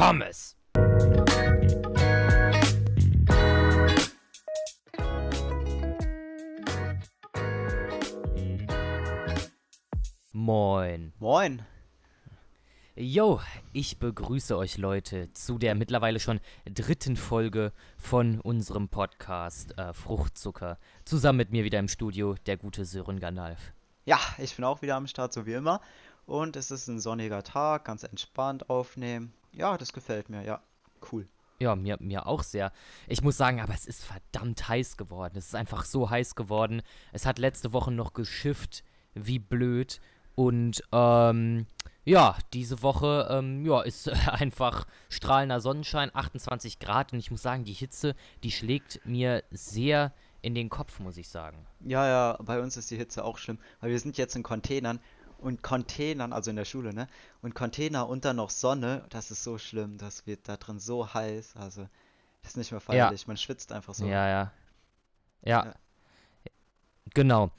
Pommes. Moin. Moin. Yo, ich begrüße euch Leute zu der mittlerweile schon dritten Folge von unserem Podcast äh, Fruchtzucker. Zusammen mit mir wieder im Studio der gute Sören Gandalf. Ja, ich bin auch wieder am Start, so wie immer. Und es ist ein sonniger Tag, ganz entspannt aufnehmen. Ja, das gefällt mir, ja. Cool. Ja, mir, mir auch sehr. Ich muss sagen, aber es ist verdammt heiß geworden. Es ist einfach so heiß geworden. Es hat letzte Woche noch geschifft, wie blöd. Und ähm, ja, diese Woche ähm, ja, ist einfach strahlender Sonnenschein, 28 Grad. Und ich muss sagen, die Hitze, die schlägt mir sehr in den Kopf, muss ich sagen. Ja, ja, bei uns ist die Hitze auch schlimm, weil wir sind jetzt in Containern und Containern, also in der Schule, ne? Und Container und dann noch Sonne, das ist so schlimm, das wird da drin so heiß, also das ist nicht mehr feierlich, man schwitzt einfach so. Ja, ja. Ja. Ja. Genau.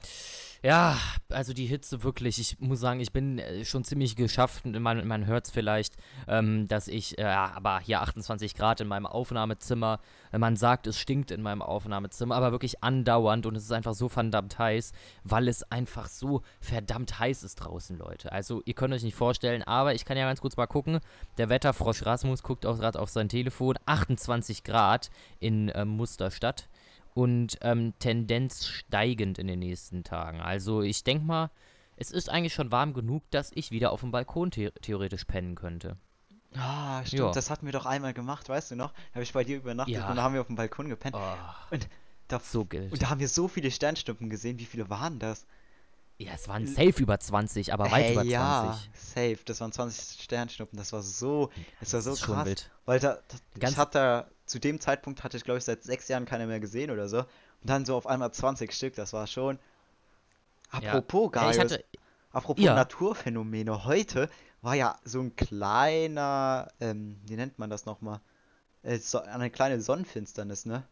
Ja, also die Hitze wirklich. Ich muss sagen, ich bin äh, schon ziemlich geschafft. Man, man hört es vielleicht, ähm, dass ich, äh, aber hier 28 Grad in meinem Aufnahmezimmer. Äh, Man sagt, es stinkt in meinem Aufnahmezimmer, aber wirklich andauernd und es ist einfach so verdammt heiß, weil es einfach so verdammt heiß ist draußen, Leute. Also ihr könnt euch nicht vorstellen, aber ich kann ja ganz kurz mal gucken. Der Wetterfrosch Rasmus guckt auch gerade auf sein Telefon. 28 Grad in ähm, Musterstadt und ähm, Tendenz steigend in den nächsten Tagen. Also ich denke mal, es ist eigentlich schon warm genug, dass ich wieder auf dem Balkon the theoretisch pennen könnte. Ah, stimmt, Ja. das hatten wir doch einmal gemacht, weißt du noch? Da habe ich bei dir übernachtet Ja. und da haben wir auf dem Balkon gepennt. Oh, Und da, so gilt. und da haben wir so viele Sternschnuppen gesehen, wie viele waren das? Ja, es waren safe über 20, aber weit Hey, über 20. ja, safe. Das waren 20 Sternschnuppen. Das war so, das war so krass. wild. Weil da, da ich hatte da, zu dem Zeitpunkt hatte ich glaube ich seit sechs Jahren keine mehr gesehen oder so. Und dann so auf einmal 20 Stück. Das war schon. Apropos, Ja, ich Gaius, hatte, apropos Ja. Naturphänomene. Heute war ja so ein kleiner, ähm, wie nennt man das nochmal? Äh, so, eine kleine Sonnenfinsternis, ne?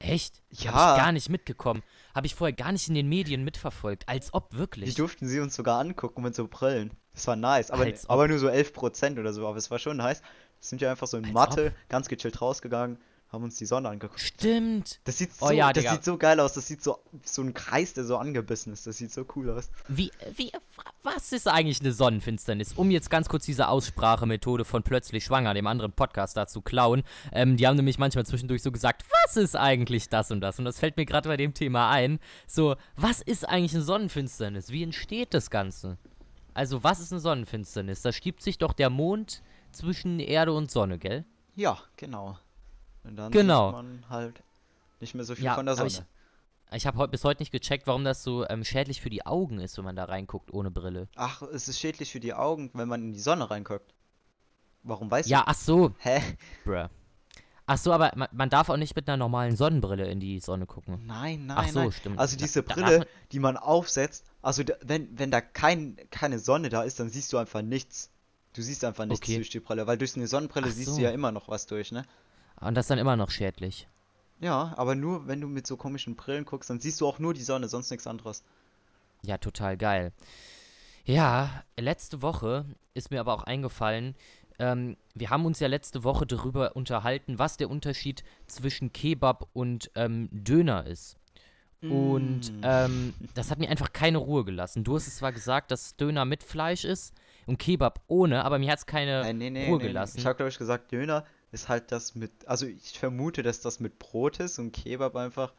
echt? Ja. Hab ich gar nicht mitgekommen. Habe ich vorher gar nicht in den Medien mitverfolgt. Als ob Die wirklich. durften sie uns sogar angucken mit so Brillen. Das war nice. Aber, aber nur so 11% oder so. Aber es war schon nice. Sind ja einfach so in Als Mathe, ganz gechillt rausgegangen, haben uns die Sonne angeguckt. Stimmt. Das sieht so, Oh ja, das Digga. sieht so geil aus. Das sieht so, so ein Kreis, der so angebissen ist. Das sieht so cool aus. Wie, wie, was ist eigentlich eine Sonnenfinsternis? Um jetzt ganz kurz diese Aussprachemethode von Plötzlich Schwanger, dem anderen Podcast, da zu klauen. Ähm, die haben nämlich manchmal zwischendurch so gesagt, was ist eigentlich das und das? Und das fällt mir gerade bei dem Thema ein. So, was ist eigentlich eine Sonnenfinsternis? Wie entsteht das Ganze? Also, was ist eine Sonnenfinsternis? Da schiebt sich doch der Mond zwischen Erde und Sonne, gell? Ja, genau. Und dann Genau. sieht man halt nicht mehr so viel Ja, von der Sonne. Ich habe bis heute nicht gecheckt, warum das so ähm, schädlich für die Augen ist, wenn man da reinguckt ohne Brille. Ach, es ist schädlich für die Augen, wenn man in die Sonne reinguckt. Warum weißt Ja, ach so, du? Hä? Bruh. Ach so, aber man, man darf auch nicht mit einer normalen Sonnenbrille in die Sonne gucken. Nein, nein, Ach so, nein. stimmt. Also diese da Brille, man- die man aufsetzt, also da, wenn, wenn da kein, keine Sonne da ist, dann siehst du einfach nichts. Du siehst einfach nichts Okay. durch die Brille, weil durch eine Sonnenbrille Ach siehst so. du ja immer noch was durch, ne? Und das ist dann immer noch schädlich. Ja, aber nur wenn du mit so komischen Brillen guckst, dann siehst du auch nur die Sonne, sonst nichts anderes. Ja, total geil. Ja, letzte Woche ist mir aber auch eingefallen, ähm, wir haben uns ja letzte Woche darüber unterhalten, was der Unterschied zwischen Kebab und ähm, Döner ist. Und Mm. ähm, das hat mir einfach keine Ruhe gelassen. Du hast es zwar gesagt, dass Döner mit Fleisch ist und Kebab ohne, aber mir hat es keine Nein, nee, nee, Ruhe nee. gelassen. Ich habe glaube ich gesagt, Döner ist halt das mit, also ich vermute, dass das mit Brot ist und Kebab einfach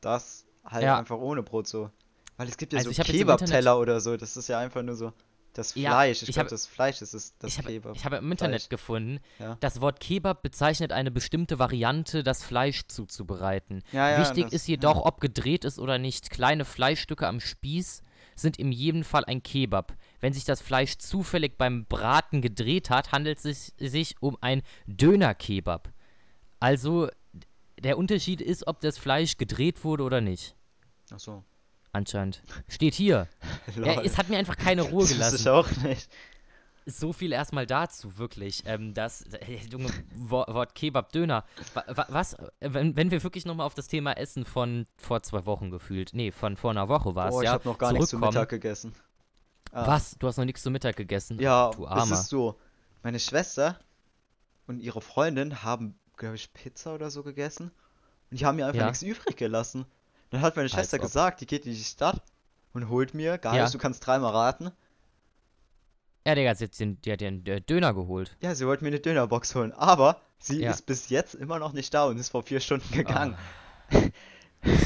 das halt Ja. einfach ohne Brot so. Weil es gibt ja Also so Kebab-Teller oder so, das ist ja einfach nur so das Ja, Fleisch. Ich, ich glaube, das Fleisch ist es, das ich habe Kebab. ich habe im Internet Fleisch. gefunden, Ja. das Wort Kebab bezeichnet eine bestimmte Variante, das Fleisch zuzubereiten. Ja, ja, Wichtig das- ist jedoch, ob gedreht ist oder nicht. Kleine Fleischstücke am Spieß sind in jedem Fall ein Kebab. Wenn sich das Fleisch zufällig beim Braten gedreht hat, handelt es sich, um ein Döner-Kebab. Also der Unterschied ist, ob das Fleisch gedreht wurde oder nicht. Ach so. Anscheinend. Steht hier. Ja, es hat mir einfach keine Ruhe Das gelassen. ich auch nicht. So viel erstmal dazu, wirklich. Ähm, das, äh, Junge, Wort, Kebab, Döner. Wa, wa, was, äh, wenn, wenn wir wirklich nochmal auf das Thema Essen von vor zwei Wochen gefühlt, nee, von vor einer Woche war es, Boah, ich ja, habe noch gar nichts zu. Mittag gegessen. Ah. Was? Du hast noch nichts zu Mittag gegessen? Ja, du es Armer. ist so. Meine Schwester, und ihre Freundin haben, glaube ich, Pizza oder so gegessen. Und die haben mir einfach Ja. nichts übrig gelassen. Dann hat meine Schwester gesagt, die geht in die Stadt und holt mir, Gaius, Ja. du kannst dreimal raten. Ja, Digga, sie hat den, die hat den äh, Döner geholt. Ja, sie wollte mir eine Dönerbox holen, aber sie Ja. ist bis jetzt immer noch nicht da und ist vor vier Stunden gegangen. Ah.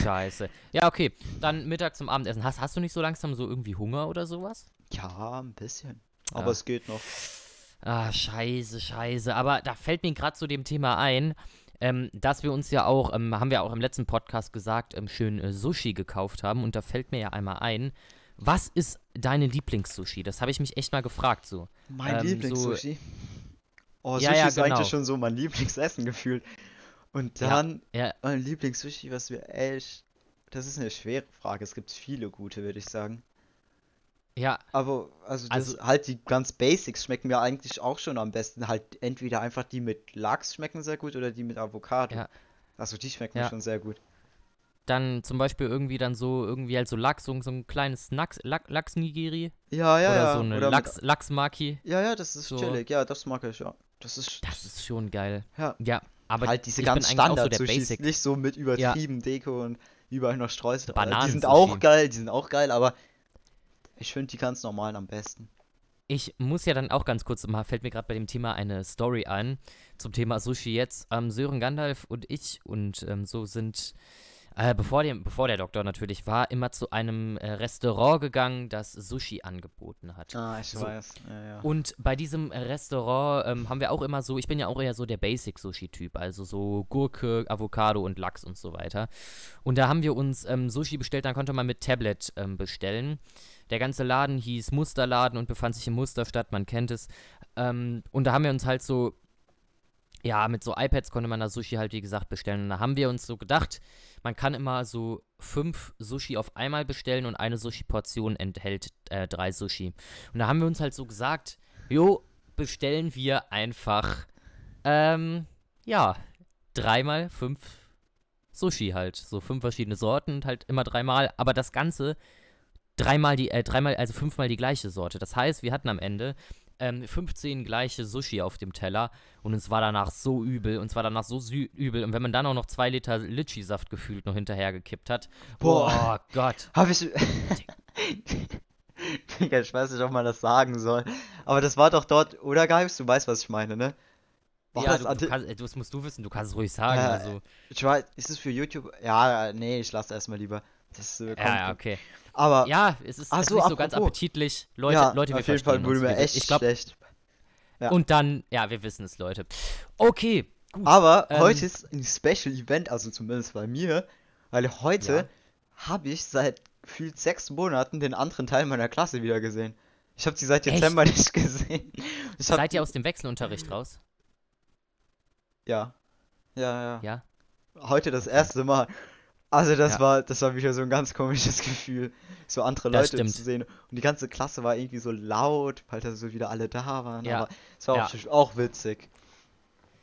Scheiße. Ja, okay. Dann Mittag zum Abendessen. Hast, hast du nicht so langsam so irgendwie Hunger oder sowas? Ja, ein bisschen. Aber Ja. es geht noch. Ah, scheiße, scheiße. Aber da fällt mir gerade zu dem Thema ein, ähm, dass wir uns ja auch, ähm, haben wir auch im letzten Podcast gesagt, ähm, schön äh, Sushi gekauft haben. Und da fällt mir ja einmal ein, was ist deine Lieblings-Sushi? Das habe ich mich echt mal gefragt so. Mein Ähm, Lieblings-Sushi. Oh, Ja, Sushi ja, ist genau. eigentlich schon so mein Lieblingsessen gefühlt. Und Ja, dann Ja, mein Lieblings-Sushi, was wir echt. Das ist eine schwere Frage. Es gibt viele gute, würde ich sagen. ja, Aber also das Also- halt die ganz Basics schmecken mir eigentlich auch schon am besten. Halt entweder einfach die mit Lachs schmecken sehr gut oder die mit Avocado. Ja. Also die schmecken mir Ja. schon sehr gut. Dann zum Beispiel irgendwie dann so, irgendwie halt so Lachs, so, so ein kleines Lachs, Lach, Lachs-Nigiri Ja, ja, oder ja. so eine oder Lachs, Lachs-Maki. Ja, ja, das ist so- chillig. Ja, das mag ich, ja. Das ist Das ist schon geil. ja Ja, aber halt diese ganz auch so Basic. nicht so mit übertrieben Deko und überall noch Streusel. Äh, Die sind auch geil, die sind auch geil, aber ich finde die ganz normalen am besten. Ich muss ja dann auch ganz kurz mal, fällt mir gerade bei dem Thema eine Story ein, zum Thema Sushi jetzt. Ähm, Sören Gandalf und ich und ähm, so sind, äh, bevor, dem, bevor der Doktor natürlich war, immer zu einem äh, Restaurant gegangen, das Sushi angeboten hat. Ah, ich So. weiß. Ja, ja. Und bei diesem Restaurant ähm, haben wir auch immer so, ich bin ja auch eher so der Basic-Sushi-Typ, also so Gurke, Avocado und Lachs und so weiter. Und da haben wir uns ähm, Sushi bestellt, dann konnte man mit Tablet ähm, bestellen. Der ganze Laden hieß Musterladen und befand sich in Musterstadt, man kennt es. Ähm, und da haben wir uns halt so, ja, mit so iPads konnte man da Sushi halt, wie gesagt, bestellen. Und da haben wir uns so gedacht, man kann immer so fünf Sushi auf einmal bestellen und eine Sushi-Portion enthält äh, drei Sushi. Und da haben wir uns halt so gesagt, jo, bestellen wir einfach, ähm, ja, dreimal fünf Sushi halt. So fünf verschiedene Sorten und halt immer dreimal, aber das Ganze dreimal die, äh, dreimal, also fünfmal die gleiche Sorte. Das heißt, wir hatten am Ende ähm, 15 gleiche Sushi auf dem Teller und uns war danach so übel, uns war danach so übel. Und wenn man dann auch noch zwei Liter Litchi-Saft gefühlt noch hinterher gekippt hat, Boah. boah Gott. Hab ich. Ich weiß nicht, ob man das sagen soll. Aber das war doch dort, oder Geibs? Du weißt, was ich meine, ne? War ja, das du, du kannst, äh, das musst du wissen, du kannst es ruhig sagen. Äh, also. Ich weiß, ist es für YouTube? Ja, nee, ich lasse erstmal lieber. Das äh, kommt. Ja, ja, okay. Aber Ja, es ist, Ach es so, nicht so ganz appetitlich. Leute, ja, Leute, wir auf jeden Fall uns. mir echt ich glaub, schlecht. ja. Und dann, ja, wir wissen es, Leute. Okay, gut. Aber ähm, heute ist ein Special Event, also zumindest bei mir, weil heute Ja. habe ich seit gefühlt sechs Monaten den anderen Teil meiner Klasse wieder gesehen. Ich habe sie seit Echt? Dezember nicht gesehen. Ich Seid ihr aus dem Wechselunterricht raus? Ja. Ja, ja. Ja? Heute das erste Mal. Also das Ja. war, das war wieder so ein ganz komisches Gefühl, so andere Das Leute stimmt. zu sehen. Und die ganze Klasse war irgendwie so laut, weil da so wieder alle da waren. Ja. Aber es war Ja. auch, auch witzig.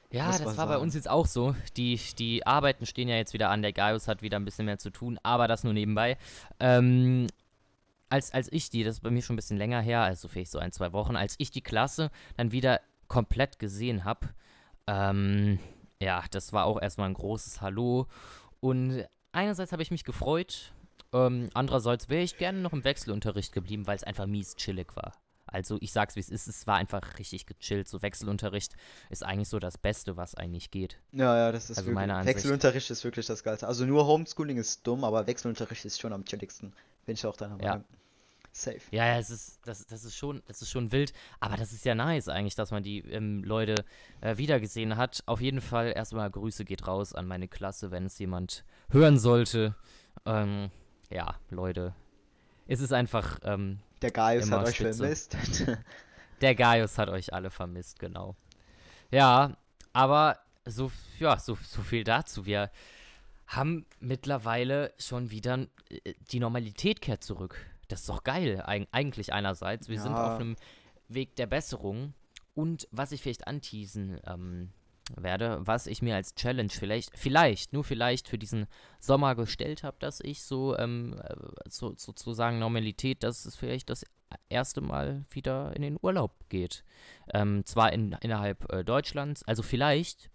Ja, das war bei sagen. uns jetzt auch so. Die, die Arbeiten stehen ja jetzt wieder an. Der Gaius hat wieder ein bisschen mehr zu tun, aber das nur nebenbei. Ähm, als, als ich die, das ist bei mir schon ein bisschen länger her, also vielleicht so ein, zwei Wochen, als ich die Klasse dann wieder komplett gesehen habe, ähm, ja, das war auch erstmal ein großes Hallo. Und einerseits habe ich mich gefreut, ähm, andererseits wäre ich gerne noch im Wechselunterricht geblieben, weil es einfach mies chillig war. Also ich sag's wie es ist, es war einfach richtig gechillt. So Wechselunterricht ist eigentlich so das Beste, was eigentlich geht. Ja, ja, das ist Also wirklich, Ansicht. Wechselunterricht ist wirklich das Geilste. Also nur Homeschooling ist dumm, aber Wechselunterricht ist schon am chilligsten. Bin ich auch deiner Ja. Meinung. Safe. Ja, ja, es ist, das, das ist schon, das ist schon wild, aber das ist ja nice eigentlich, dass man die ähm, Leute äh, wiedergesehen hat. Auf jeden Fall erstmal Grüße geht raus an meine Klasse, wenn es jemand hören sollte. Ähm, ja, Leute. Es ist einfach, ähm, Der Gaius hat euch spitze. vermisst. der Gaius hat euch alle vermisst, genau. Ja, aber so, ja, so, so viel dazu. Wir haben mittlerweile schon wieder äh, die Normalität kehrt zurück. Das ist doch geil, eig eigentlich einerseits. Wir sind Ja. auf einem Weg der Besserung. Und was ich vielleicht anteasen ähm, werde, was ich mir als Challenge vielleicht, vielleicht, nur vielleicht für diesen Sommer gestellt habe, dass ich so, ähm, äh, so sozusagen Normalität, dass es vielleicht das erste Mal wieder in den Urlaub geht. Ähm, zwar in, innerhalb äh, Deutschlands, also vielleicht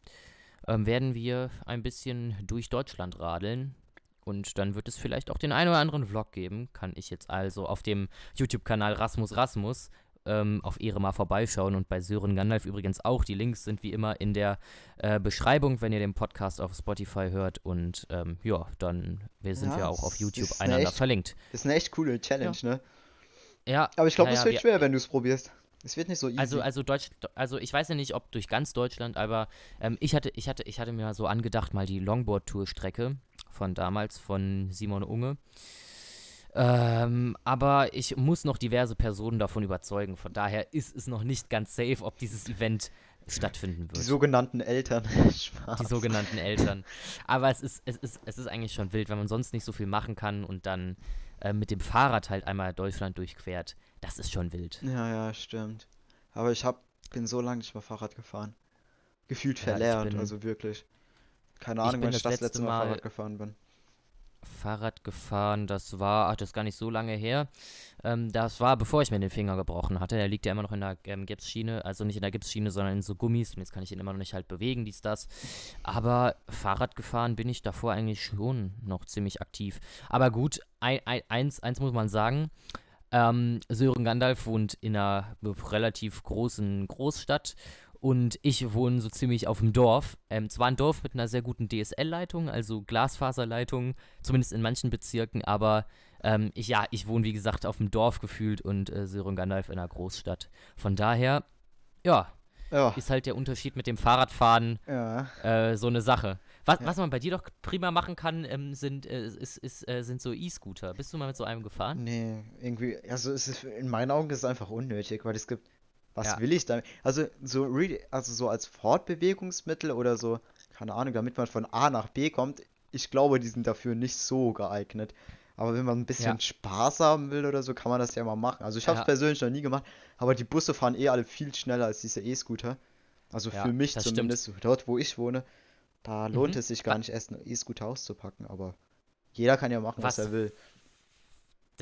ähm, werden wir ein bisschen durch Deutschland radeln. Und dann wird es vielleicht auch den einen oder anderen Vlog geben. Kann ich jetzt also auf dem YouTube-Kanal Rasmus Rasmus ähm, auf Ehre mal vorbeischauen und bei Sören Gandalf übrigens auch. Die Links sind wie immer in der äh, Beschreibung, wenn ihr den Podcast auf Spotify hört. Und ähm, ja, dann wir sind ja, ja auch auf YouTube einander echt, verlinkt. Das ist eine echt coole Challenge, ja. ne? Ja. Aber ich glaube, ja, es wird schwer, wenn du es probierst. Es wird nicht so easy. Also, also Deutsch, also ich weiß ja nicht, ob durch ganz Deutschland, aber ähm, ich hatte, ich hatte, ich hatte mir so angedacht, mal die Longboard-Tour-Strecke von damals von Simon Unge. Ähm, aber ich muss noch diverse Personen davon überzeugen. Von daher ist es noch nicht ganz safe, ob dieses Event stattfinden wird. Die sogenannten Eltern. Spaß. Die sogenannten Eltern. Aber es ist, es, ist, es ist eigentlich schon wild, wenn man sonst nicht so viel machen kann und dann äh, mit dem Fahrrad halt einmal Deutschland durchquert. Das ist schon wild. Ja, ja, stimmt. Aber ich hab, bin so lange nicht mehr Fahrrad gefahren. Gefühlt verlernt, ja, bin, also wirklich. Keine Ahnung, wann ich das letzte Mal, Mal Fahrrad gefahren bin. Fahrrad gefahren, das war, ach, das ist gar nicht so lange her. Ähm, das war, bevor ich mir den Finger gebrochen hatte. Der liegt ja immer noch in der ähm, Gipsschiene, also nicht in der Gipsschiene, sondern in so Gummis. Und jetzt kann ich ihn immer noch nicht halt bewegen, dies, das. Aber Fahrrad gefahren bin ich davor eigentlich schon noch ziemlich aktiv. Aber gut, ein, ein, eins, eins muss man sagen. Ähm, Sören Gandalf wohnt in einer relativ großen Großstadt und ich wohne so ziemlich auf dem Dorf. Ähm, zwar ein Dorf mit einer sehr guten DSL-Leitung, also Glasfaserleitung, zumindest in manchen Bezirken, aber ähm, ich, ja, ich wohne wie gesagt auf dem Dorf gefühlt und äh, Sören Gandalf in einer Großstadt. Von daher, ja, ja. ist halt der Unterschied mit dem Fahrradfahren ja. äh, so eine Sache. Was, ja. was man bei dir doch prima machen kann, ähm, sind, äh, ist, ist, äh, sind so E-Scooter. Bist du mal mit so einem gefahren? Nee, irgendwie, also es ist, in meinen Augen ist es einfach unnötig, weil es gibt was ja. will ich damit? Also so, also so als Fortbewegungsmittel oder so, keine Ahnung, damit man von A nach B kommt, ich glaube, die sind dafür nicht so geeignet. Aber wenn man ein bisschen ja. Spaß haben will oder so, kann man das ja mal machen. Also ich habe es ja. persönlich noch nie gemacht, aber die Busse fahren eh alle viel schneller als diese E-Scooter. Also für mich zumindest, stimmt. dort wo ich wohne, da lohnt mhm. es sich gar nicht erst einen E-Scooter auszupacken, aber jeder kann ja machen, was, was er will.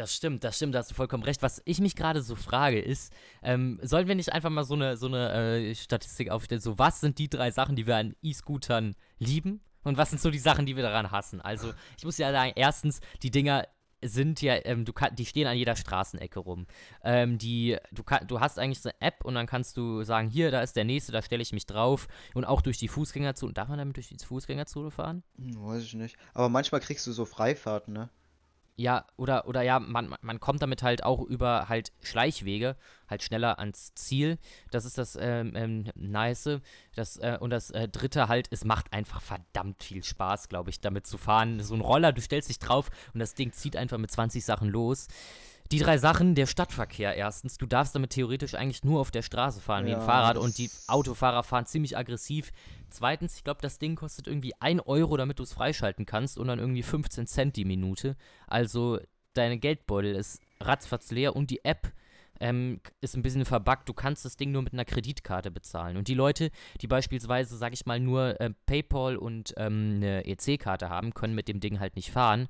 Das stimmt, das stimmt, da hast du vollkommen recht. Was ich mich gerade so frage ist, ähm, sollen wir nicht einfach mal so eine, so eine äh, Statistik aufstellen? So, was sind die drei Sachen, die wir an E-Scootern lieben? Und was sind so die Sachen, die wir daran hassen? Also, ich muss ja sagen, erstens, die Dinger sind ja, ähm, du kann, die stehen an jeder Straßenecke rum. Ähm, die, du, kann, du hast eigentlich so eine App und dann kannst du sagen, hier, da ist der nächste, da stelle ich mich drauf und auch durch die Fußgängerzone. Darf man damit durch die Fußgängerzone fahren? Hm, weiß ich nicht. Aber manchmal kriegst du so Freifahrten, ne? Ja, oder, oder ja, man, man kommt damit halt auch über halt Schleichwege halt schneller ans Ziel. Das ist das ähm, ähm, Nice. Das, äh, und das äh, dritte halt, es macht einfach verdammt viel Spaß, glaube ich, damit zu fahren. So ein Roller, du stellst dich drauf und das Ding zieht einfach mit 20 Sachen los. Die drei Sachen, der Stadtverkehr erstens. Du darfst damit theoretisch eigentlich nur auf der Straße fahren ja, wie ein Fahrrad und die Autofahrer fahren ziemlich aggressiv. Zweitens, ich glaube, das Ding kostet irgendwie 1 Euro, damit du es freischalten kannst und dann irgendwie 15 Cent die Minute. Also deine Geldbeutel ist ratzfatz leer und die App ähm, ist ein bisschen verbuggt. Du kannst das Ding nur mit einer Kreditkarte bezahlen. Und die Leute, die beispielsweise, sag ich mal, nur äh, PayPal und ähm, eine EC-Karte haben, können mit dem Ding halt nicht fahren.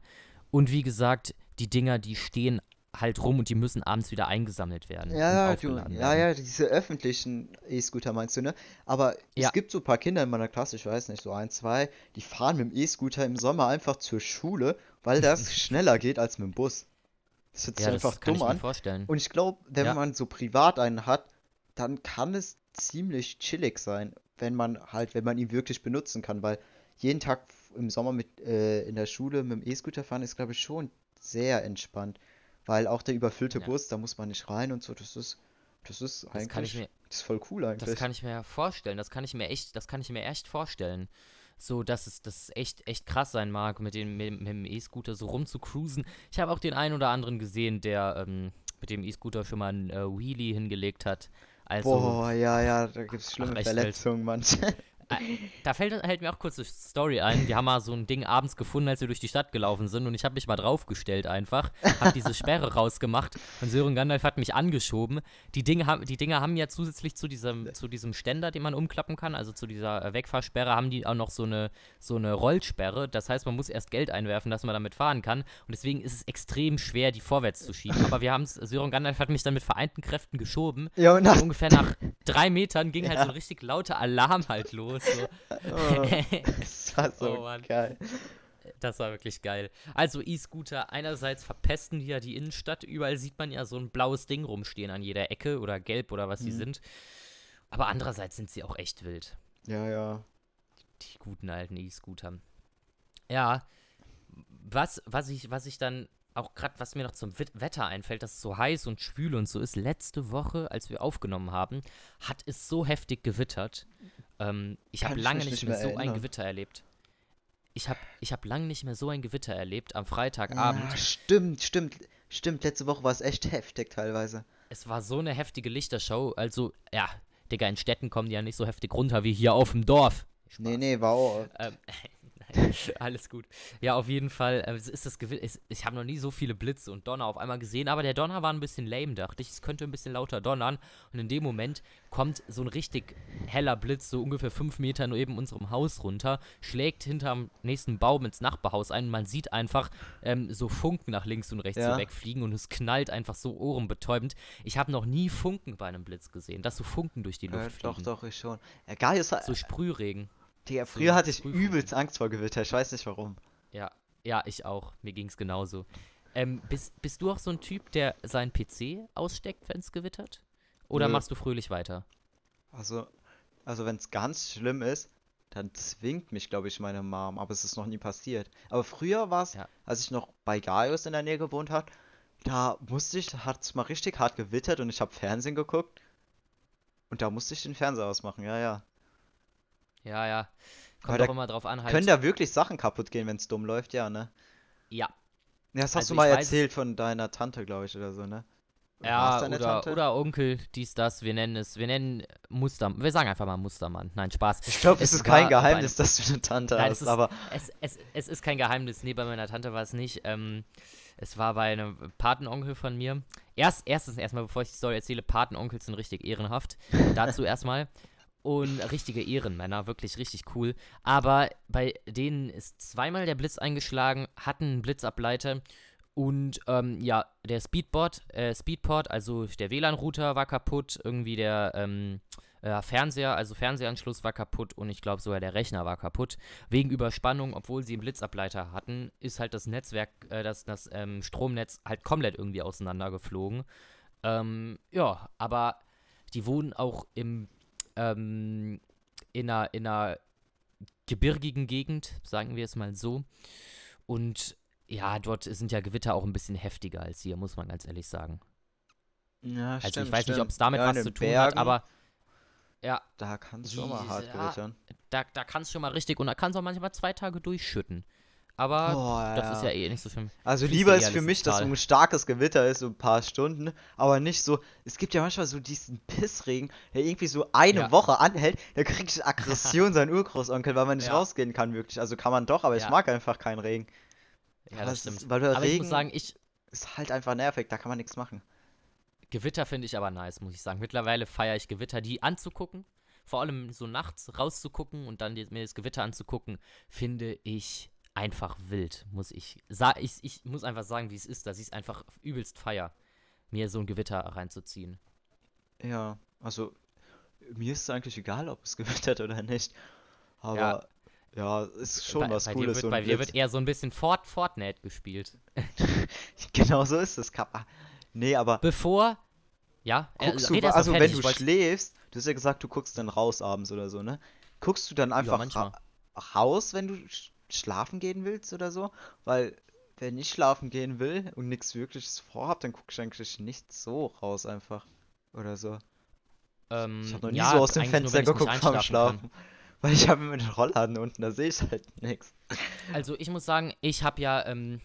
Und wie gesagt, die Dinger, die stehen halt rum und die müssen abends wieder eingesammelt werden. Ja, du, ja, ja, diese öffentlichen E-Scooter meinst du, ne? Aber ja. es gibt so ein paar Kinder in meiner Klasse, ich weiß nicht, so ein, zwei, die fahren mit dem E-Scooter im Sommer einfach zur Schule, weil das schneller geht als mit dem Bus. Das hört sich ja, einfach dumm an. Vorstellen. Und ich glaube, wenn ja. man so privat einen hat, dann kann es ziemlich chillig sein, wenn man halt, wenn man ihn wirklich benutzen kann, weil jeden Tag im Sommer mit äh, in der Schule mit dem E-Scooter fahren ist, glaube ich, schon sehr entspannt. Weil auch der überfüllte ja. Bus, da muss man nicht rein und so, das ist, das ist das eigentlich, mir, das ist voll cool eigentlich. Das kann ich mir vorstellen, das kann ich mir echt, das kann ich mir echt vorstellen. So, dass es das echt, echt krass sein mag, mit dem, mit, mit dem E-Scooter so rumzucruisen. Ich habe auch den einen oder anderen gesehen, der ähm, mit dem E-Scooter schon mal einen äh, Wheelie hingelegt hat. Also, Boah, ja, ja, da gibt es schlimme Verletzungen manche. da fällt, hält mir auch kurz eine Story ein. Wir haben mal so ein Ding abends gefunden, als wir durch die Stadt gelaufen sind und ich habe mich mal draufgestellt einfach, habe diese Sperre rausgemacht und Sören Gandalf hat mich angeschoben. Die Dinge, haben, die Dinger haben ja zusätzlich zu diesem, zu diesem Ständer, den man umklappen kann, also zu dieser äh, Wegfahrsperre, haben die auch noch so eine, so eine Rollsperre. Das heißt, man muss erst Geld einwerfen, dass man damit fahren kann und deswegen ist es extrem schwer, die vorwärts zu schieben. Aber wir haben es, Sören Gandalf hat mich dann mit vereinten Kräften geschoben. Ja, und nach, Ungefähr nach drei Metern ging halt Ja. so ein richtig lauter Alarm halt los. So. oh, das war so Oh, Mann. geil. Das war wirklich geil. Also E-Scooter, einerseits verpesten die ja die Innenstadt. Überall sieht man ja so ein blaues Ding rumstehen an jeder Ecke oder gelb oder was die Mhm. sind. Aber andererseits sind sie auch echt wild. Ja, ja. Die guten alten E-Scooter. Ja, was, was, ich, was ich dann auch gerade, was mir noch zum Wetter einfällt, dass es so heiß und schwül und so ist. Letzte Woche, als wir aufgenommen haben, hat es so heftig gewittert. Ähm, ich habe lange nicht nicht mehr mehr so ein erinnern. Gewitter erlebt. Ich habe ich hab lange nicht mehr so ein Gewitter erlebt am Freitagabend. Ja, stimmt, stimmt. Stimmt, letzte Woche war es echt heftig teilweise. Es war so eine heftige Lichtershow. Also, ja, Digga, in Städten kommen die ja nicht so heftig runter wie hier auf dem Dorf. Nee, nee, war auch. Ähm, alles gut. Ja, auf jeden Fall äh, ist das Gewitter. Ich habe noch nie so viele Blitze und Donner auf einmal gesehen, aber der Donner war ein bisschen lame, dachte ich. Es könnte ein bisschen lauter donnern. Und in dem Moment kommt so ein richtig heller Blitz, so ungefähr fünf Meter neben unserem Haus runter, schlägt hinterm nächsten Baum ins Nachbarhaus ein und man sieht einfach ähm, so Funken nach links und rechts Ja. so wegfliegen und es knallt einfach so ohrenbetäubend. Ich habe noch nie Funken bei einem Blitz gesehen, dass so Funken durch die Luft Äh, fliegen. doch, doch, ich schon. Geil, ist So Sprühregen. Digga, früher hatte ich Prüfung. übelst Angst vor Gewitter, ich weiß nicht warum. Ja, ja, ich auch. Mir ging's genauso. Ähm, bist, bist du auch so ein Typ, der seinen PC aussteckt, wenn es gewittert? Oder Nö. machst du fröhlich weiter? Also, also wenn es ganz schlimm ist, dann zwingt mich, glaube ich, meine Mom, aber es ist noch nie passiert. Aber früher war es, Ja. als ich noch bei Gaius in der Nähe gewohnt habe, da musste ich, hat es mal richtig hart gewittert und ich habe Fernsehen geguckt. Und da musste ich den Fernseher ausmachen, ja, ja. Ja, ja. Kommt auch immer drauf an, halt. Können da wirklich Sachen kaputt gehen, wenn es dumm läuft, ja, ne? ja, Ja, das hast Also du mal erzählt von deiner Tante, glaube ich, oder so, ne? Ja, oder, Tante? oder Onkel, dies, das. Wir nennen es, wir nennen Muster, wir sagen einfach mal Mustermann. Nein, Spaß. Ich glaube, es es ist kein Geheimnis, dass du eine Tante Nein, hast, es ist- aber Es, es, es ist kein Geheimnis. Nee, bei meiner Tante war es nicht. Ähm, es war bei einem Patenonkel von mir. Erst, erstens erstmal, bevor ich die Story erzähle, Patenonkel sind richtig ehrenhaft. Dazu erstmal. Und richtige Ehrenmänner, wirklich richtig cool. Aber bei denen ist zweimal der Blitz eingeschlagen, hatten einen Blitzableiter. Und ähm, ja, der Speedboard, äh, Speedport, also der WLAN-Router war kaputt, irgendwie der ähm, äh, Fernseher, also Fernsehanschluss war kaputt und ich glaube sogar der Rechner war kaputt. Wegen Überspannung, obwohl sie einen Blitzableiter hatten, ist halt das Netzwerk, äh, das, das ähm, Stromnetz halt komplett irgendwie auseinandergeflogen. Ähm, ja, aber die wohnen auch im, ähm, in einer, in einer gebirgigen Gegend, sagen wir es mal so. Und ja, dort sind ja Gewitter auch ein bisschen heftiger als hier, muss man ganz ehrlich sagen. ja, Also stimmt, ich weiß nicht, stimmt. ob es damit Ja, was zu tun hat, Bergen, aber ja, da kann es schon mal hart gewittern. da, da kann es schon mal richtig und da kann es auch manchmal zwei Tage durchschütten. Aber Boah, das ist ja eh nicht so schlimm. Also fließt lieber ist für mich, dass so ein starkes Gewitter ist, so ein paar Stunden, aber nicht so. Es gibt ja manchmal so diesen Pissregen, der irgendwie so eine Ja. Woche anhält, da kriegt ich Aggression sein Urgroßonkel, weil man nicht Ja. rausgehen kann wirklich. Also kann man doch, aber ich Ja. mag einfach keinen Regen. Ja, das ist- stimmt. weil Aber ich Regen muss sagen, ich, ist halt einfach nervig, da kann man nichts machen. Gewitter finde ich aber nice, muss ich sagen. Mittlerweile feiere ich Gewitter, die anzugucken. Vor allem so nachts rauszugucken und dann mir das Gewitter anzugucken, finde ich einfach wild, muss ich sagen. Ich, ich muss einfach sagen, wie es ist, dass ich es einfach übelst feier, mir so ein Gewitter reinzuziehen. Ja, also mir ist es eigentlich egal, ob es gewittert oder nicht. Aber ja, ist schon bei, was bei Cooles. Dir wird, bei dir Blitz. wird eher so ein bisschen Fort Fortnite gespielt. Genau so ist es, Kappa. Nee, aber Bevor. Ja, äh, guckst du, red erst also noch wenn fertig, du schläfst, du hast ja gesagt, du guckst dann raus abends oder so, ne? Guckst du dann einfach manchmal. ra raus, wenn du schlafen gehen willst oder so? Weil, wenn ich schlafen gehen will und nichts wirkliches vorhab, dann gucke ich eigentlich nicht so raus einfach. Oder so. ähm, Ich habe noch nie ja, so aus dem nur, Fenster nicht geguckt vorm einschlafen kann. Schlafen. Weil ich habe immer den Rollladen unten, da sehe ich halt nichts. Also ich muss sagen, ich habe ja, ähm,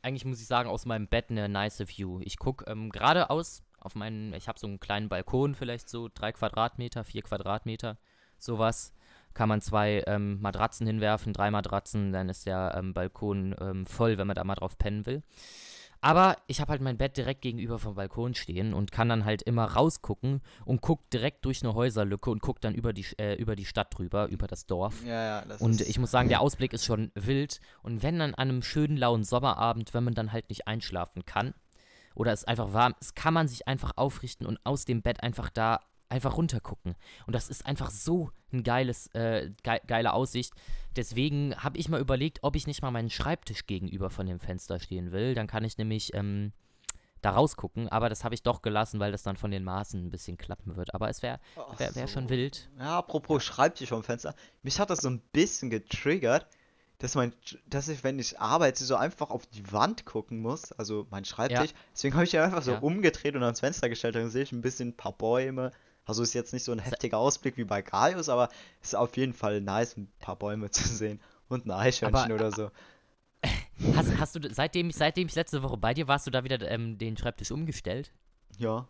eigentlich muss ich sagen, aus meinem Bett eine nice View. Ich gucke ähm, geradeaus auf meinen, ich habe so einen kleinen Balkon, vielleicht so drei Quadratmeter, vier Quadratmeter, sowas. Kann man zwei ähm, Matratzen hinwerfen, drei Matratzen, dann ist der ähm, Balkon ähm, voll, wenn man da mal drauf pennen will. Aber ich habe halt mein Bett direkt gegenüber vom Balkon stehen und kann dann halt immer rausgucken und guck direkt durch eine Häuserlücke und guck dann über die, äh, über die Stadt drüber, über das Dorf. Ja, ja, das Und ich muss sagen, der Ausblick ist schon wild. Und wenn dann an einem schönen lauen Sommerabend, wenn man dann halt nicht einschlafen kann oder es einfach warm ist, kann man sich einfach aufrichten und aus dem Bett einfach da einfach runtergucken. Und das ist einfach so ein geiles, äh, ge geile Aussicht. Deswegen habe ich mal überlegt, ob ich nicht mal meinen Schreibtisch gegenüber von dem Fenster stehen will. Dann kann ich nämlich ähm, da rausgucken. Aber das habe ich doch gelassen, weil das dann von den Maßen ein bisschen klappen wird. Aber es wäre wär, wär schon so. wild. Ja, apropos Schreibtisch vom Fenster. Mich hat das so ein bisschen getriggert, dass mein, dass ich, wenn ich arbeite, so einfach auf die Wand gucken muss, also mein Schreibtisch. Deswegen habe ich ja einfach so Ja. umgedreht und ans Fenster gestellt. Dann sehe ich ein bisschen ein paar Bäume. Also ist jetzt nicht so ein heftiger Ausblick wie bei Gaius, aber es ist auf jeden Fall nice, ein paar Bäume zu sehen. Und ein Eichhörnchen Aber- oder so. Hast, hast du, seitdem ich, seitdem ich letzte Woche bei dir warst, du da wieder ähm, den Schreibtisch umgestellt? Ja.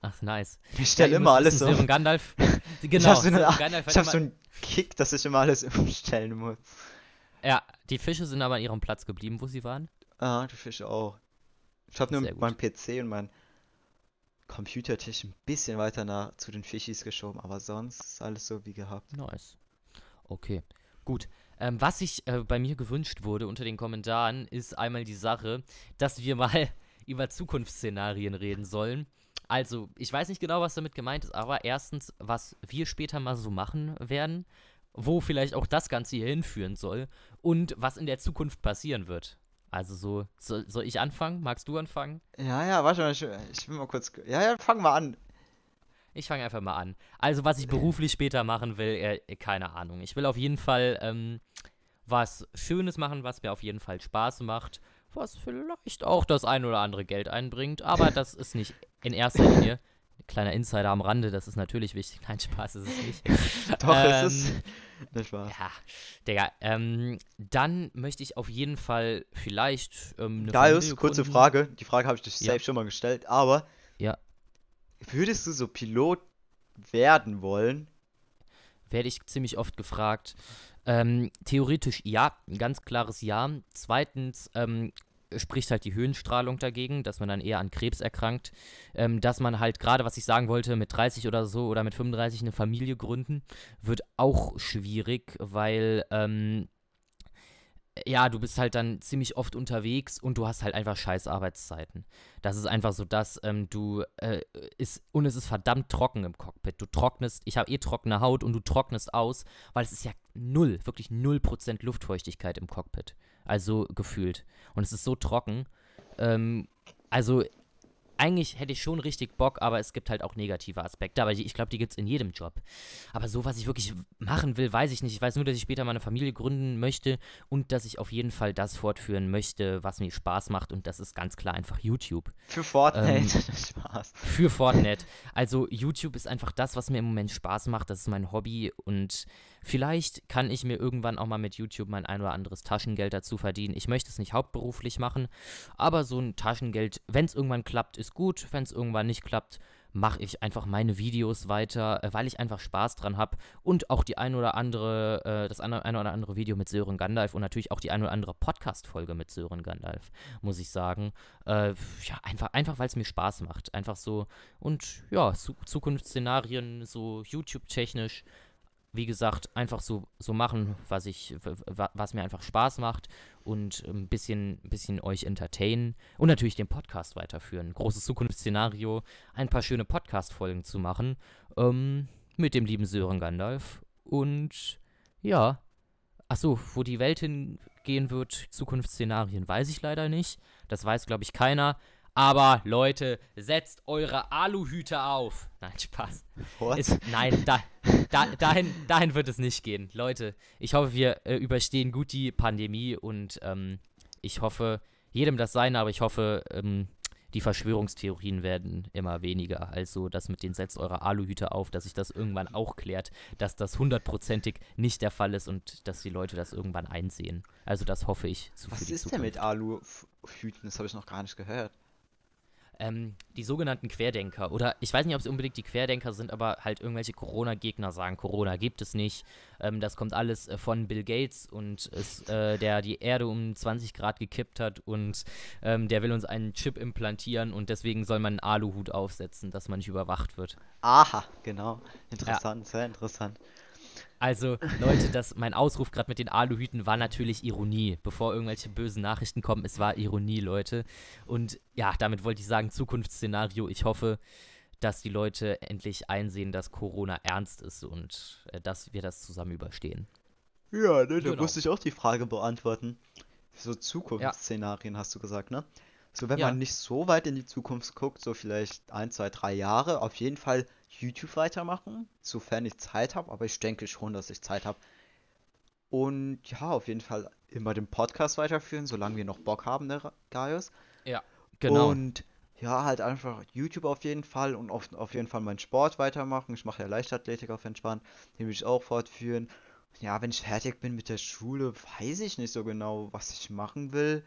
Ach, nice. Ich stelle ihr immer alles wissen, um. Sören Gandalf. Ich Genau, hab so, eine, Gandalf ich hab so einen Kick, dass ich immer alles umstellen muss. Ja, die Fische sind aber an ihrem Platz geblieben, wo sie waren. Ah, die Fische auch. Ich habe nur meinen PC und meinen Computertisch ein bisschen weiter nach zu den Fischis geschoben, aber sonst ist alles so wie gehabt. Nice. Okay, gut. Ähm, was sich äh, bei mir gewünscht wurde unter den Kommentaren, ist einmal die Sache, dass wir mal über Zukunftsszenarien reden sollen. Also, ich weiß nicht genau, was damit gemeint ist, aber erstens, was wir später mal so machen werden, wo vielleicht auch das Ganze hier hinführen soll und was in der Zukunft passieren wird. Also so, soll, soll ich anfangen? Magst du anfangen? Ja, ja, warte mal, ich, ich will mal kurz. Ja, ja, fangen wir an. Ich fange einfach mal an. Also, was ich beruflich später machen will, äh, keine Ahnung. Ich will auf jeden Fall ähm, was Schönes machen, was mir auf jeden Fall Spaß macht, was vielleicht auch das ein oder andere Geld einbringt, aber das ist nicht in erster Linie. Kleiner Insider am Rande, das ist natürlich wichtig. Nein, Spaß ist es nicht. Doch, es Ähm, ist. Ne Spaß. Ja, Digga, ähm, dann möchte ich auf jeden Fall vielleicht ähm, eine Familie kurze. Frage. Die Frage habe ich dich Ja. schon mal gestellt, aber. Ja. Würdest du so Pilot werden wollen? werde ich ziemlich oft gefragt. Ähm, theoretisch ja, ein ganz klares Ja. Zweitens ähm, spricht halt die Höhenstrahlung dagegen, dass man dann eher an Krebs erkrankt. Ähm, dass man halt gerade, was ich sagen wollte, mit 30 oder so oder mit 35 eine Familie gründen, wird auch schwierig, weil ähm, ja, du bist halt dann ziemlich oft unterwegs und du hast halt einfach scheiß Arbeitszeiten. Das ist einfach so, dass ähm, du äh, ist und es ist verdammt trocken im Cockpit. Du trocknest, ich habe eh trockene Haut und du trocknest aus, weil es ist ja null, wirklich null Prozent Luftfeuchtigkeit im Cockpit. Also gefühlt. Und es ist so trocken. Ähm, also eigentlich hätte ich schon richtig Bock, aber es gibt halt auch negative Aspekte. Aber die, ich glaube, die gibt es in jedem Job. Aber so, was ich wirklich machen will, weiß ich nicht. Ich weiß nur, dass ich später mal eine Familie gründen möchte und dass ich auf jeden Fall das fortführen möchte, was mir Spaß macht. Und das ist ganz klar einfach YouTube. Für Fortnite. Ähm, Spaß. Für Fortnite. Also YouTube ist einfach das, was mir im Moment Spaß macht. Das ist mein Hobby und vielleicht kann ich mir irgendwann auch mal mit YouTube mein ein oder anderes Taschengeld dazu verdienen. Ich möchte es nicht hauptberuflich machen, aber so ein Taschengeld, wenn es irgendwann klappt, ist gut. Wenn es irgendwann nicht klappt, mache ich einfach meine Videos weiter, äh, weil ich einfach Spaß dran habe und auch die ein oder andere, äh, das eine, ein oder andere Video mit Sören Gandalf und natürlich auch die ein oder andere Podcast-Folge mit Sören Gandalf, muss ich sagen. Äh, ja, einfach, einfach weil es mir Spaß macht. Einfach so und ja, Zu Zukunftsszenarien, so YouTube-technisch, wie gesagt, einfach so, so machen, was ich, was mir einfach Spaß macht und ein bisschen, ein bisschen euch entertainen und natürlich den Podcast weiterführen. Großes Zukunftsszenario, ein paar schöne Podcast-Folgen zu machen, ähm, mit dem lieben Sören Gandalf und ja, achso, wo die Welt hingehen wird, Zukunftsszenarien, weiß ich leider nicht. Das weiß, glaube ich, keiner. Aber Leute, setzt eure Aluhüte auf. Nein, Spaß. What? Ist, nein, da, da, dahin, dahin wird es nicht gehen. Leute, ich hoffe, wir äh, überstehen gut die Pandemie und ähm, ich hoffe, jedem das seine, aber ich hoffe, ähm, die Verschwörungstheorien werden immer weniger. Also das mit den setzt eure Aluhüte auf, dass sich das irgendwann auch klärt, dass das hundertprozentig nicht der Fall ist und dass die Leute das irgendwann einsehen. Also das hoffe ich zu Was ist denn mit Zukunft. Aluhüten? Das habe ich noch gar nicht gehört. Ähm, die sogenannten Querdenker. Oder ich weiß nicht, ob es unbedingt die Querdenker sind, aber halt irgendwelche Corona-Gegner sagen, Corona gibt es nicht. Ähm, das kommt alles äh, von Bill Gates und ist, äh, der die Erde um 20 Grad gekippt hat und ähm, der will uns einen Chip implantieren und deswegen soll man einen Aluhut aufsetzen, dass man nicht überwacht wird. Aha, genau. Interessant, sehr interessant. Also, Leute, das, mein Ausruf gerade mit den Aluhüten war natürlich Ironie. Bevor irgendwelche bösen Nachrichten kommen, es war Ironie, Leute. Und ja, damit wollte ich sagen, Zukunftsszenario. Ich hoffe, dass die Leute endlich einsehen, dass Corona ernst ist und äh, dass wir das zusammen überstehen. Ja, ne, da Genau. musste ich auch die Frage beantworten. So Zukunftsszenarien hast du gesagt, ne? So, wenn Ja. man nicht so weit in die Zukunft guckt, so vielleicht ein, zwei, drei Jahre, auf jeden Fall YouTube weitermachen, sofern ich Zeit habe, aber ich denke schon, dass ich Zeit habe. Und ja, auf jeden Fall immer den Podcast weiterführen, solange wir noch Bock haben, ne, Gaius? Ja, genau. Und ja, halt einfach YouTube auf jeden Fall und auf, auf jeden Fall meinen Sport weitermachen. Ich mache ja Leichtathletik auf entspannt, den will ich auch fortführen. Ja, wenn ich fertig bin mit der Schule, weiß ich nicht so genau, was ich machen will.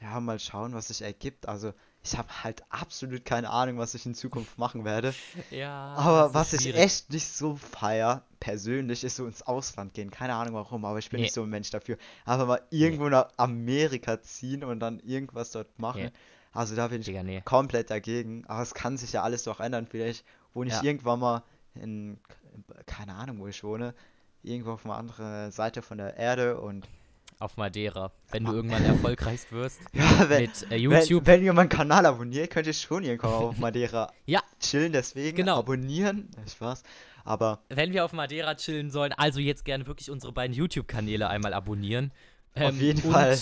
Ja, mal schauen, was sich ergibt. Also, ich habe halt absolut keine Ahnung, was ich in Zukunft machen werde. ja, Aber was ich schwierig. echt nicht so feier, persönlich, ist so ins Ausland gehen. Keine Ahnung warum, aber ich bin Nee. nicht so ein Mensch dafür. Aber mal irgendwo nach Amerika ziehen und dann irgendwas dort machen. Nee. Also da bin ich Digga, nee. komplett dagegen. Aber es kann sich ja alles doch ändern. Vielleicht wohne ich Ja. irgendwann mal in, keine Ahnung, wo ich wohne. Irgendwo auf einer anderen Seite von der Erde und Auf Madeira. Wenn du irgendwann erfolgreich wirst ja, wenn, mit äh, wenn, YouTube. wenn ihr meinen Kanal abonniert, könnt ihr schon mal auf Madeira Ja. chillen. Deswegen Genau. abonnieren. Ja, Spaß. Aber wenn wir auf Madeira chillen sollen, also jetzt gerne wirklich unsere beiden YouTube-Kanäle einmal abonnieren. Auf jeden und, Fall.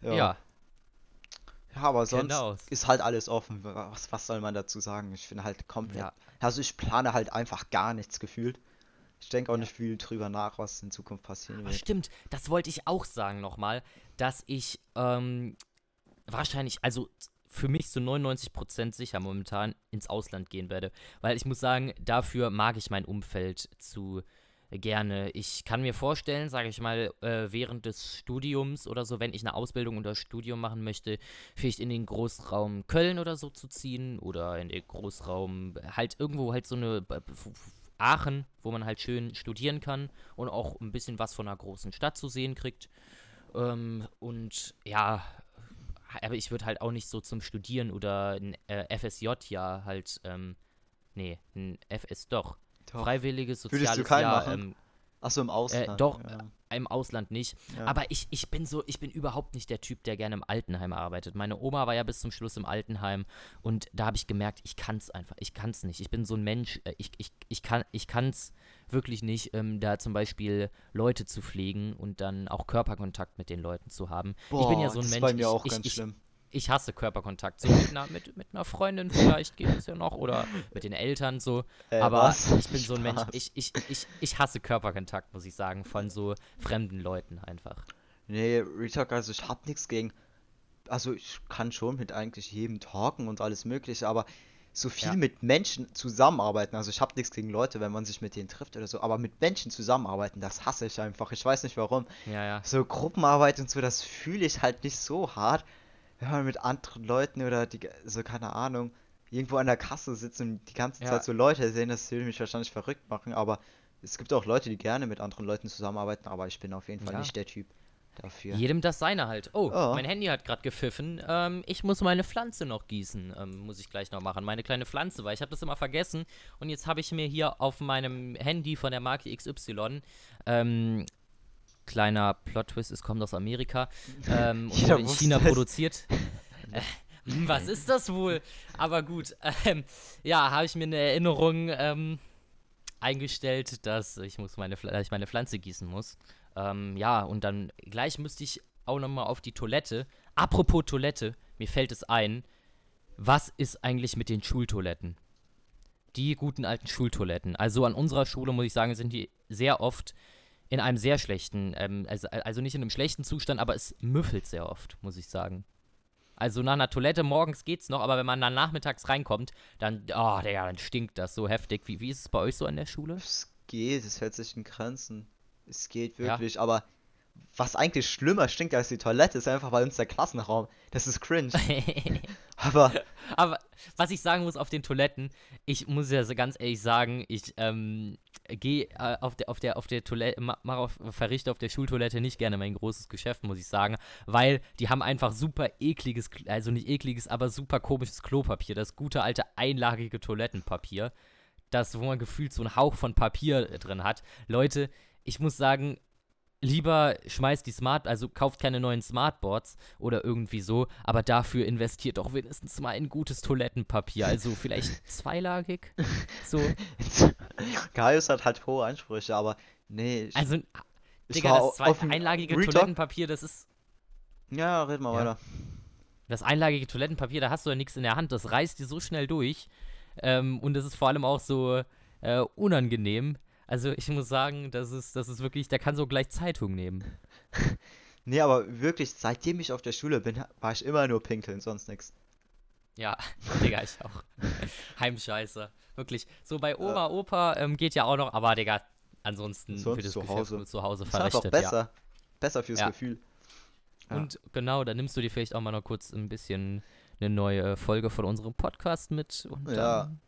Ja, ja. Ja, aber sonst Genau. ist halt alles offen. Was, was soll man dazu sagen? Ich finde halt komplett. Ja. Also ich plane halt einfach gar nichts gefühlt. Ich denke auch Ja. nicht viel drüber nach, was in Zukunft passieren Aber wird. stimmt, das wollte ich auch sagen nochmal, dass ich ähm, wahrscheinlich, also für mich zu 99% sicher momentan ins Ausland gehen werde. Weil ich muss sagen, dafür mag ich mein Umfeld zu gerne. Ich kann mir vorstellen, sage ich mal, äh, während des Studiums oder so, wenn ich eine Ausbildung oder Studium machen möchte, vielleicht in den Großraum Köln oder so zu ziehen oder in den Großraum, halt irgendwo halt so eine Aachen, wo man halt schön studieren kann und auch ein bisschen was von einer großen Stadt zu sehen kriegt. Ähm, und ja, aber ich würde halt auch nicht so zum Studieren oder ein äh, FSJ ja halt, ähm, nee, ein FS doch. Doch. Freiwilliges Würdest du soziales keinen Jahr, machen? ähm, Achso, im Ausland. doch, ja. Im Ausland nicht. Ja. Aber ich, ich bin so, ich bin überhaupt nicht der Typ, der gerne im Altenheim arbeitet. Meine Oma war ja bis zum Schluss im Altenheim und da habe ich gemerkt, ich kann es einfach, ich kann es nicht. Ich bin so ein Mensch, äh, ich, ich, ich kann ich es wirklich nicht, ähm, da zum Beispiel Leute zu pflegen und dann auch Körperkontakt mit den Leuten zu haben. ich bin ja Boah, so ein das Mensch, ist bei mir ich, auch ich, ganz ich, schlimm. Ich hasse Körperkontakt. So mit einer, mit, mit einer Freundin vielleicht geht es ja noch oder mit den Eltern so. Äh, Aber was? ich bin so ein Mensch, ich, ich, ich, ich hasse Körperkontakt, muss ich sagen, von so fremden Leuten einfach. Nee, Retalk, also ich hab nichts gegen. Also ich kann schon mit eigentlich jedem talken und alles mögliche, aber so viel Ja. mit Menschen zusammenarbeiten, also ich hab nichts gegen Leute, wenn man sich mit denen trifft oder so, aber mit Menschen zusammenarbeiten, das hasse ich einfach. Ich weiß nicht warum. Ja, ja. So Gruppenarbeit und so, das fühle ich halt nicht so hart, wenn man mit anderen Leuten oder die, so keine Ahnung, irgendwo an der Kasse sitzt und die ganze Ja. Zeit so Leute sehen, das würde mich wahrscheinlich verrückt machen, aber es gibt auch Leute, die gerne mit anderen Leuten zusammenarbeiten, aber ich bin auf jeden Fall Ja. nicht der Typ dafür. Jedem das seine halt. Oh, Ja. mein Handy hat gerade gepfiffen. Ähm, ich muss meine Pflanze noch gießen. Ähm, muss ich gleich noch machen. Meine kleine Pflanze, weil ich habe das immer vergessen. Und jetzt habe ich mir hier auf meinem Handy von der Marke XY ähm, kleiner Plot-Twist, es kommt aus Amerika ähm, und wurde in China produziert. Äh, was ist das wohl? Aber gut, ähm, ja, habe ich mir eine Erinnerung ähm, eingestellt, dass ich muss meine, ich meine Pflanze gießen muss. Ähm, ja, und dann gleich müsste ich auch nochmal auf die Toilette. Apropos Toilette, mir fällt es ein, was ist eigentlich mit den Schultoiletten? Die guten alten Schultoiletten. Also an unserer Schule, muss ich sagen, sind die sehr oft in einem sehr schlechten, ähm, also, also nicht in einem schlechten Zustand, aber es müffelt sehr oft, muss ich sagen. Also nach einer Toilette morgens geht's noch, aber wenn man dann nachmittags reinkommt, dann, oh, Digga, dann stinkt das so heftig. Wie, wie ist es bei euch so an der Schule? Es geht, es hält sich in Grenzen. Es geht Ja. wirklich, aber was eigentlich schlimmer stinkt als die Toilette, ist einfach bei uns der Klassenraum. Das ist cringe. Aber Aber was ich sagen muss auf den Toiletten, ich muss ja so ganz ehrlich sagen, ich ähm, gehe äh, auf der auf der auf der Toilette, mach auf, verrichte auf der Schultoilette nicht gerne mein großes Geschäft, muss ich sagen, weil die haben einfach super ekliges, also nicht ekliges, aber super komisches Klopapier, das gute alte einlagige Toilettenpapier, das wo man gefühlt so einen Hauch von Papier drin hat. Leute, ich muss sagen, lieber schmeißt die Smart, also kauft keine neuen Smartboards oder irgendwie so, aber dafür investiert doch wenigstens mal in gutes Toilettenpapier. Also vielleicht zweilagig. So. Gaius hat halt hohe Ansprüche, aber nee. Ich, also, ich Digga, das zwei, einlagige Retalk. Toilettenpapier, das ist. Ja, red mal ja. weiter. Das einlagige Toilettenpapier, da hast du ja nichts in der Hand, das reißt dir so schnell durch. Ähm, und das ist vor allem auch so äh, unangenehm. Also ich muss sagen, das ist, das ist wirklich, der kann so gleich Zeitung nehmen. nee, aber wirklich, seitdem ich auf der Schule bin, war ich immer nur pinkeln, sonst nichts. Ja, Digga, ich auch. Heimscheiße. Wirklich. So bei Oma, Opa ähm, geht ja auch noch, aber Digga, ansonsten sonst wird das zu Hause. zu Hause verrichtet. Ist auch besser. Ja. Besser fürs ja. Gefühl. Ja. Und genau, da nimmst du dir vielleicht auch mal noch kurz ein bisschen eine neue Folge von unserem Podcast mit und dann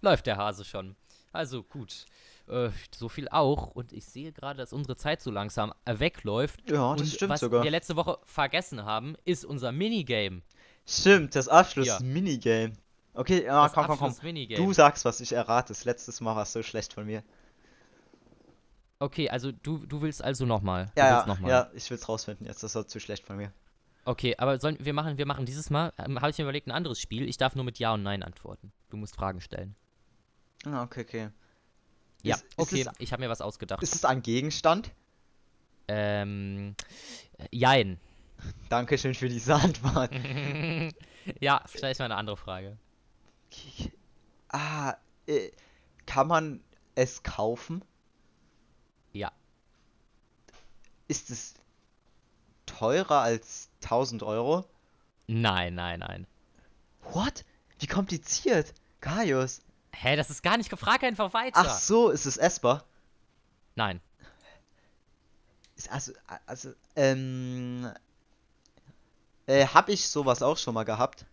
läuft der Hase schon. Also gut. Äh, so viel auch. Und ich sehe gerade, dass unsere Zeit so langsam äh, wegläuft. Ja, das und stimmt was sogar. Was wir letzte Woche vergessen haben, ist unser Minigame. Stimmt, das Abschluss-Minigame. Okay, ja, das komm, komm, komm. Du sagst was, ich errate es. Letztes Mal war es so schlecht von mir. Okay, also du, du willst also nochmal. Ja, ja, noch ja, ich will es rausfinden jetzt. Das war zu schlecht von mir. Okay, aber sollen wir machen, wir machen dieses Mal, ähm, habe ich mir überlegt, ein anderes Spiel. Ich darf nur mit Ja und Nein antworten. Du musst Fragen stellen. Ah, okay, okay. Ja, ist, okay, ist es, ich habe mir was ausgedacht. Ist es ein Gegenstand? Ähm, jein. Dankeschön für diese Antwort. ja, vielleicht mal eine andere Frage. Ah, äh, kann man es kaufen? Ja. Ist es teurer als 1000 Euro? Nein, nein, nein. What? Wie kompliziert? Gaius. Hä, das ist gar nicht gefragt, einfach weiter. Ach so, ist es essbar? Nein. Ist also, also, ähm. Äh, hab ich sowas auch schon mal gehabt?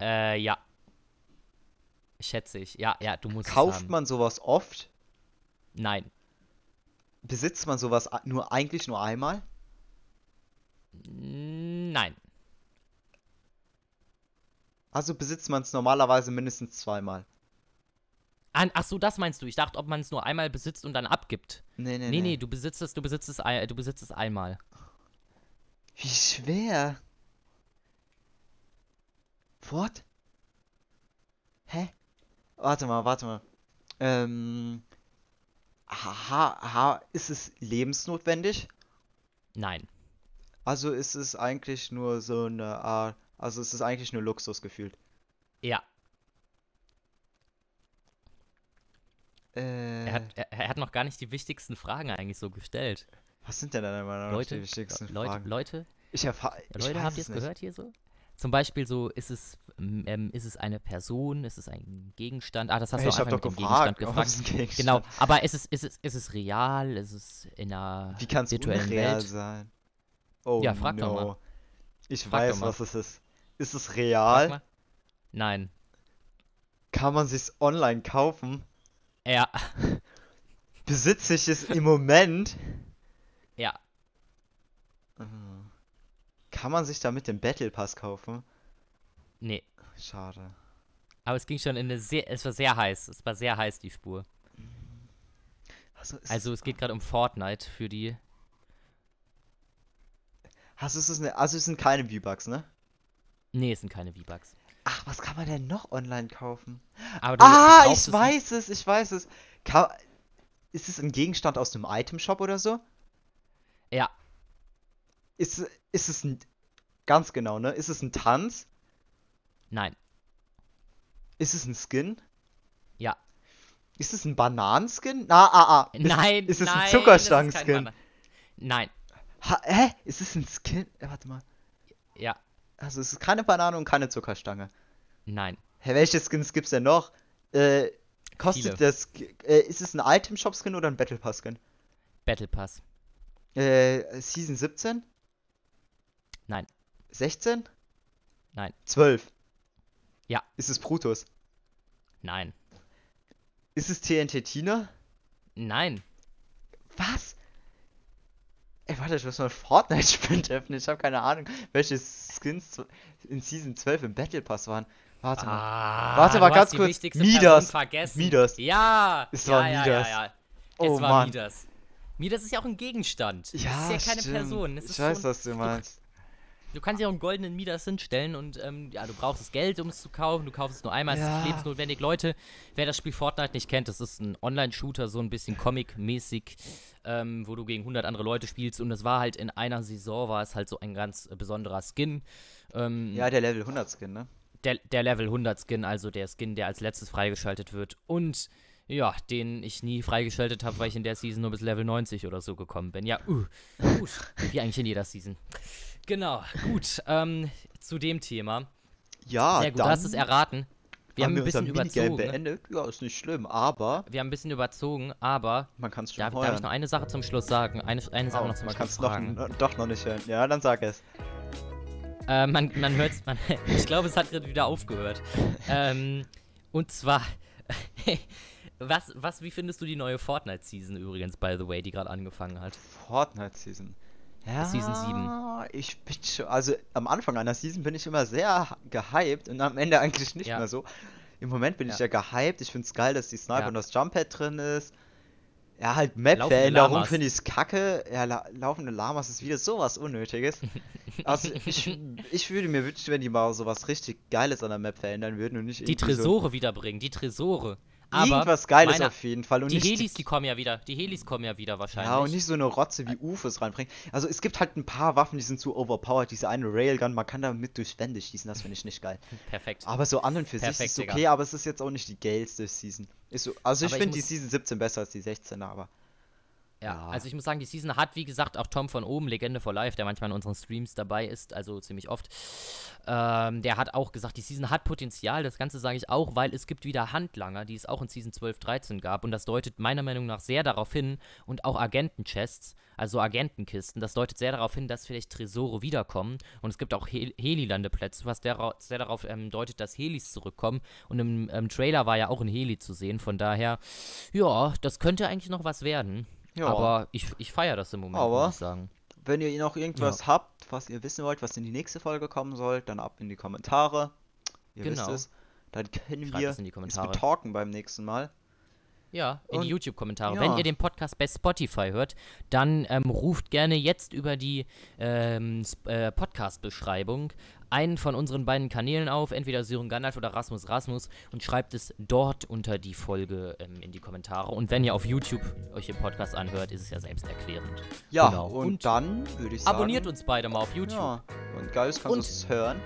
Äh, ja. Schätze ich. Ja, ja, du musst Kauft man sowas oft? Nein. Besitzt man sowas nur eigentlich nur einmal? Nein. Also besitzt man es normalerweise mindestens zweimal. Ach so, das meinst du? Ich dachte, ob man es nur einmal besitzt und dann abgibt. Nee, nee, nee. Nee, nee, du besitzt es, du besitzt es, du besitzt es einmal. Wie schwer. What? Hä? Warte mal, warte mal. Ähm. Ha, ha, ist es lebensnotwendig? Nein. Also ist es eigentlich nur so eine Art also es ist eigentlich nur Luxus gefühlt. Ja. Äh, er, hat, er, er, hat noch gar nicht die wichtigsten Fragen eigentlich so gestellt. Was sind denn deiner Meinung Leute, die wichtigsten Leute, Fragen? Leute, ich erfahre. Leute, habt ihr es gehört hier so? Zum Beispiel so, ist es, ähm, ist es eine Person, ist es ein Gegenstand? Ah, das hast hey, du auch einfach mit dem Gegenstand gefragt. Gegenstand. Genau, aber ist es, ist es, ist es real? Ist es in einer Wie virtuellen Welt? sein? Oh, ja, frag no. doch mal. Ich frag weiß, was es ist. Ist es real? Nein. Kann man sich's online kaufen? Ja. Besitze ich es im Moment? Ja. Kann man sich damit den Battle Pass kaufen? Nee. Schade. Aber es ging schon in eine sehr, es war sehr heiß. Es war sehr heiß, die Spur. Also, also es geht gerade um Fortnite für die. Also es, ist eine, also es sind keine V-Bucks, ne? Nee, es sind keine V-Bucks. Ach, was kann man denn noch online kaufen? Aber du, ah, du ich weiß es, ich weiß es. Ka ist es ein Gegenstand aus dem Item-Shop oder so? Ja. Ist, ist es ein. Ganz genau, ne? Ist es ein Tanz? Nein. Ist es ein Skin? Ja. Ist es ein Bananenskin? Na, ah, ah. Ist, nein. Ist es nein, ein Zuckerstangenskin? Nein. Ha, hä? Ist es ein Skin? Äh, warte mal. Ja. Also es ist keine Banane und keine Zuckerstange. Nein. Hä, welche Skins gibt's denn noch? Äh, kostet Viele. das. Äh, ist es ein Item Shop Skin oder ein Battle Pass Skin? Battle Pass. Äh, Season 17? Nein. 16? Nein. 12? Ja. Ist es Brutus? Nein. Ist es TNT Tina? Nein. Was? Ey, warte, ich muss mal Fortnite-Spind öffnen. Ich habe keine Ahnung, welche Skins in Season 12 im Battle Pass waren. Warte mal. Ah, Warte mal ganz kurz. Midas. Midas. Ja. Es ja, war ja, Midas. Ja, ja. Oh, es war Mann. Midas. Midas ist ja auch ein Gegenstand. Ja, das ist ja keine stimmt. Person. Ich weiß, so ein- was du meinst. Du kannst ja auch einen goldenen Midas hinstellen und ähm, ja, du brauchst das Geld, um es zu kaufen. Du kaufst es nur einmal, es Ja. ist lebensnotwendig. Leute, wer das Spiel Fortnite nicht kennt, das ist ein Online-Shooter, so ein bisschen Comic-mäßig, ähm, wo du gegen 100 andere Leute spielst. Und das war halt in einer Saison, war es halt so ein ganz äh, besonderer Skin. Ähm, Ja, der Level 100 Skin, ne? der, der Level 100 Skin, also der Skin, der als letztes freigeschaltet wird. Und ja, den ich nie freigeschaltet habe, weil ich in der Season nur bis Level 90 oder so gekommen bin. Ja, uh, gut. Wie eigentlich in jeder Season. Genau, gut. Ähm, zu dem Thema. Ja, Sehr gut, du hast es erraten. Wir haben ein bisschen überzogen. ne? beendet. Ja, ist nicht schlimm, aber Wir haben ein bisschen überzogen, aber man kann es schon darf, hören. darf ich noch eine Sache zum Schluss sagen? Eine, eine Sache Oh, noch zum man Schluss kann es noch, fragen. doch noch nicht hören. Ja, dann sag es. Äh, man man hört man, Ich glaube, es hat gerade wieder aufgehört. ähm, und zwar. was, was, wie findest du die neue Fortnite-Season übrigens, by the way, die gerade angefangen hat? Fortnite Season. Ja, Season 7. Ich bin schon, also am Anfang einer Season bin ich immer sehr gehypt und am Ende eigentlich nicht Ja. mehr so. Im Moment bin ich Ja. ja gehypt. Ich finde es geil, dass die Sniper Ja. und das Jump Pad drin ist. Ja, halt Map-Veränderung finde ich kacke. Ja, la laufende Lamas ist wieder sowas Unnötiges. Also ich, ich würde mir wünschen, wenn die mal sowas richtig Geiles an der Map verändern würden und nicht Die irgendwie so Tresore wiederbringen, die Tresore. Aber irgendwas Geiles meiner- auf jeden Fall und die Helis, die kommen ja wieder. Die Helis kommen ja wieder wahrscheinlich. Ja, und nicht so eine Rotze wie UFOs reinbringen. Also es gibt halt ein paar Waffen, die sind zu overpowered. Diese eine Railgun, man kann damit durch Wände schießen, das finde ich nicht geil. Perfekt. Aber so an und für sich Perfekt, ist Digga. okay, aber es ist jetzt auch nicht die geilste Season. Ist so, also ich Aber ich finde die Season 17 besser als die 16er, aber Ja, Ja. also ich muss sagen, die Season hat, wie gesagt, auch Tom von oben, Legende for Life, der manchmal in unseren Streams dabei ist, also ziemlich oft. Ähm, der hat auch gesagt, die Season hat Potenzial, das Ganze sage ich auch, weil es gibt wieder Handlanger, die es auch in Season 12, 13 gab und das deutet meiner Meinung nach sehr darauf hin und auch Agentenchests, also Agentenkisten, das deutet sehr darauf hin, dass vielleicht Tresore wiederkommen und es gibt auch Hel Heli-Landeplätze, was sehr darauf ähm, deutet, dass Helis zurückkommen und im ähm, Trailer war ja auch ein Heli zu sehen, von daher, ja, das könnte eigentlich noch was werden. Ja. Aber ich, ich feiere das im Moment, Aber- muss ich sagen. wenn ihr noch irgendwas habt, was ihr wissen wollt, was in die nächste Folge kommen soll, dann ab in die Kommentare. Ihr wisst Genau. es. Dann können Schreibt wir es in die es Kommentare. betalken beim nächsten Mal. Ja, in Und- die YouTube-Kommentare. ja. Wenn ihr den Podcast bei Spotify hört, dann ähm, ruft gerne jetzt über die ähm, äh, Podcast-Beschreibung einen von unseren beiden Kanälen auf, entweder Sören Gandalf oder Rasmus Rasmus, und schreibt es dort unter die Folge ähm, in die Kommentare. Und wenn ihr auf YouTube euch den Podcast anhört, ist es ja selbsterklärend. Ja, Genau. und, Und dann würde ich sagen. Abonniert uns beide mal auf YouTube. Ja, und Gaius kannst du es hören.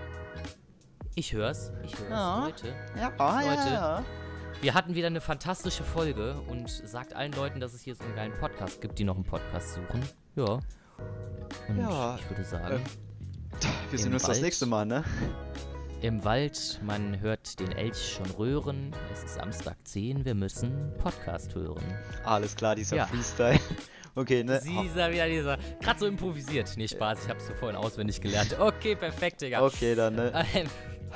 Ich hör's, ich hör's, Ja. Leute. Ja, Leute. ja. Wir hatten wieder eine fantastische Folge und sagt allen Leuten, dass es hier so einen geilen Podcast gibt, die noch einen Podcast suchen. Ja. Und Ja, ich würde sagen, Wir sehen uns das Wald. nächste Mal, ne? im Wald, man hört den Elch schon röhren. Es ist Samstag 10, wir müssen Podcast hören. Alles klar, dieser Ja. Freestyle. Okay, ne? Dieser, wieder dieser. Gerade so improvisiert. Nee, Spaß, ich hab's so vorhin auswendig gelernt. Okay, perfekt, Digga. Okay, dann, ne?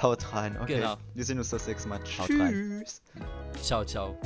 Haut rein, okay. Genau. Wir sehen uns das nächste Mal. Haut Tschüss. rein. Ciao, ciao.